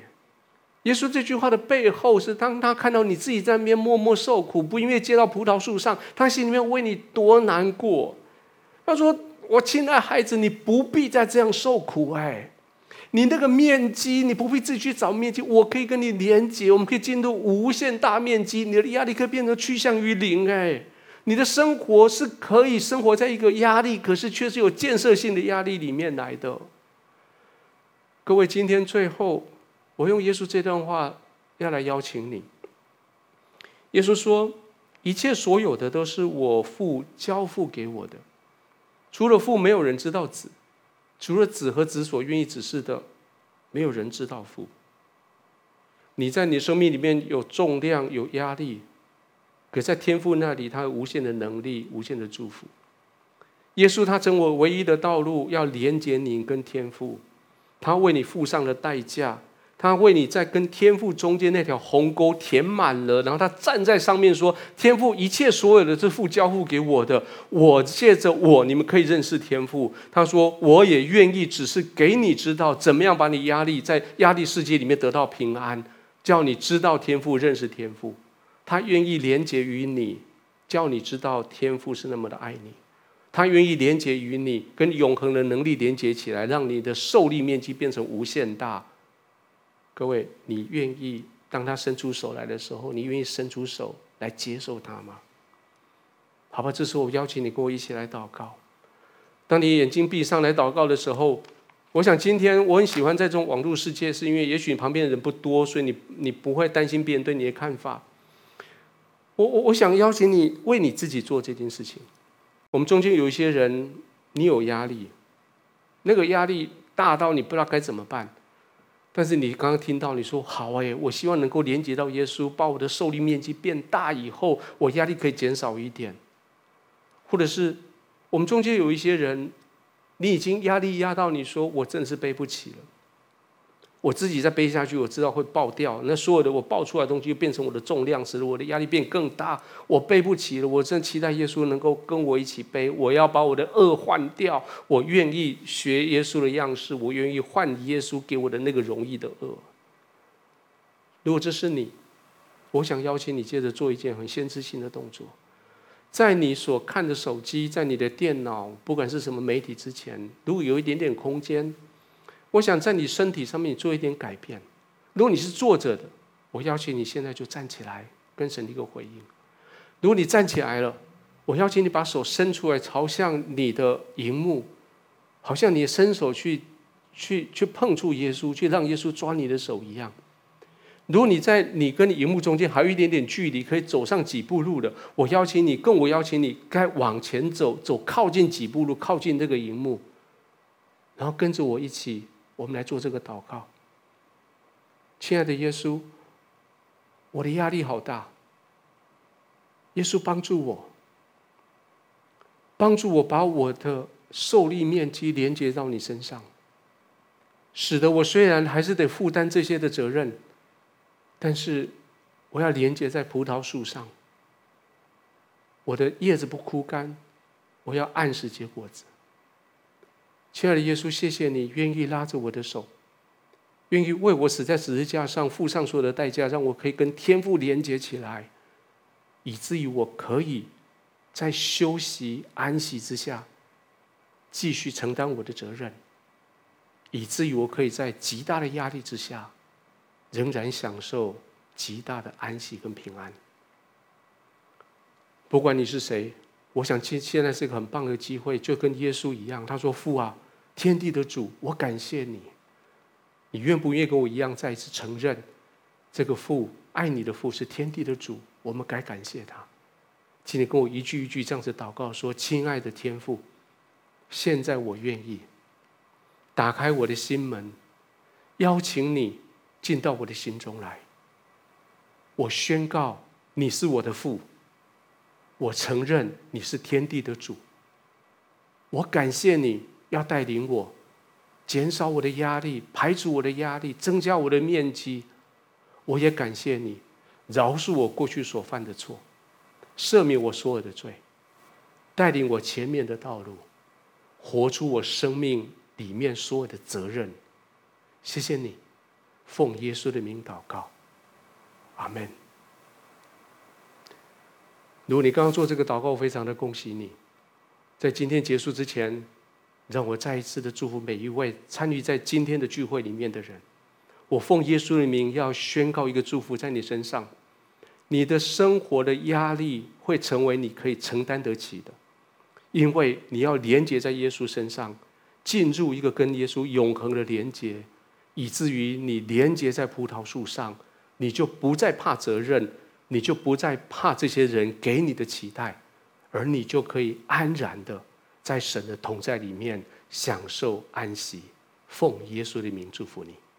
Speaker 1: 耶稣这句话的背后是，当他看到你自己在那边默默受苦，不因为接到葡萄树上，他心里面为你多难过。他说：“我亲爱孩子，你不必再这样受苦。哎，你那个面积，你不必自己去找面积，我可以跟你连接，我们可以进入无限大面积，你的压力可以变成趋向于零。哎。”你的生活是可以生活在一个压力，可是却是有建设性的压力里面来的。各位，今天最后，我用耶稣这段话要来邀请你。耶稣说：“一切所有的都是我父交付给我的，除了父，没有人知道子；除了子和子所愿意指示的，没有人知道父。”你在你生命里面有重量、有压力，可在天父那里，他有无限的能力、无限的祝福。耶稣他成为唯一的道路，要连接你跟天父。他为你付上了代价，他为你在跟天父中间那条鸿沟填满了，然后他站在上面说：“天父，一切所有的这父交付给我的，我借着我，你们可以认识天父。”他说：“我也愿意，只是给你知道怎么样把你压力在压力世界里面得到平安。”叫你知道天父，认识天父，他愿意连接于你，叫你知道天父是那么的爱你，他愿意连接于你，跟永恒的能力连接起来，让你的受力面积变成无限大。各位，你愿意当他伸出手来的时候，你愿意伸出手来接受他吗？好吧，这时候我邀请你跟我一起来祷告。当你眼睛闭上来祷告的时候。我想今天我很喜欢在这种网络世界，是因为也许你旁边的人不多，所以你你不会担心别人对你的看法。我我我想邀请你为你自己做这件事情。我们中间有一些人，你有压力，那个压力大到你不知道该怎么办。但是你刚刚听到你说好哎，我希望能够连接到耶稣，把我的受力面积变大以后，我压力可以减少一点。或者是我们中间有一些人。你已经压力压到你说，我真的是背不起了，我自己再背下去，我知道会爆掉。那所有的我爆出来的东西，就变成我的重量，使得我的压力变更大。我背不起了，我真期待耶稣能够跟我一起背。我要把我的恶换掉，我愿意学耶稣的样式，我愿意换耶稣给我的那个容易的恶。如果这是你，我想邀请你接着做一件很先知性的动作。在你所看的手机，在你的电脑，不管是什么媒体之前，如果有一点点空间，我想在你身体上面做一点改变。如果你是坐着的，我邀请你现在就站起来，跟神一个回应。如果你站起来了，我邀请你把手伸出来，朝向你的荧幕，好像你伸手去去去碰触耶稣，去让耶稣抓你的手一样。如果你在你跟你荧幕中间还有一点点距离，可以走上几步路的，我邀请你，更我邀请你，该往前走，走靠近几步路，靠近这个荧幕，然后跟着我一起，我们来做这个祷告。亲爱的耶稣，我的压力好大，耶稣帮助我，帮助我把我的受力面积连接到你身上，使得我虽然还是得负担这些的责任。但是，我要连接在葡萄树上，我的叶子不枯干，我要按时结果子。亲爱的耶稣，谢谢你愿意拉着我的手，愿意为我死在十字架上，付上所有的代价，让我可以跟天父连接起来，以至于我可以在休息安息之下，继续承担我的责任，以至于我可以在极大的压力之下。仍然享受极大的安息跟平安。不管你是谁，我想现现在是一个很棒的机会，就跟耶稣一样。他说：“父啊，天地的主，我感谢你。你愿不愿意跟我一样，再一次承认这个父爱你的父是天地的主？我们该感谢他。请你跟我一句一句这样子祷告说：亲爱的天父，现在我愿意打开我的心门，邀请你。”进到我的心中来，我宣告你是我的父，我承认你是天地的主，我感谢你要带领我，减少我的压力，排除我的压力，增加我的面积。我也感谢你，饶恕我过去所犯的错，赦免我所有的罪，带领我前面的道路，活出我生命里面所有的责任。谢谢你。奉耶稣的名祷告，阿门。如果你刚刚做这个祷告，非常的恭喜你。在今天结束之前，让我再一次的祝福每一位参与在今天的聚会里面的人。我奉耶稣的名要宣告一个祝福在你身上，你的生活的压力会成为你可以承担得起的，因为你要连接在耶稣身上，进入一个跟耶稣永恒的连接。以至于你连接在葡萄树上，你就不再怕责任，你就不再怕这些人给你的期待，而你就可以安然的在神的同在里面享受安息。奉耶稣的名祝福你。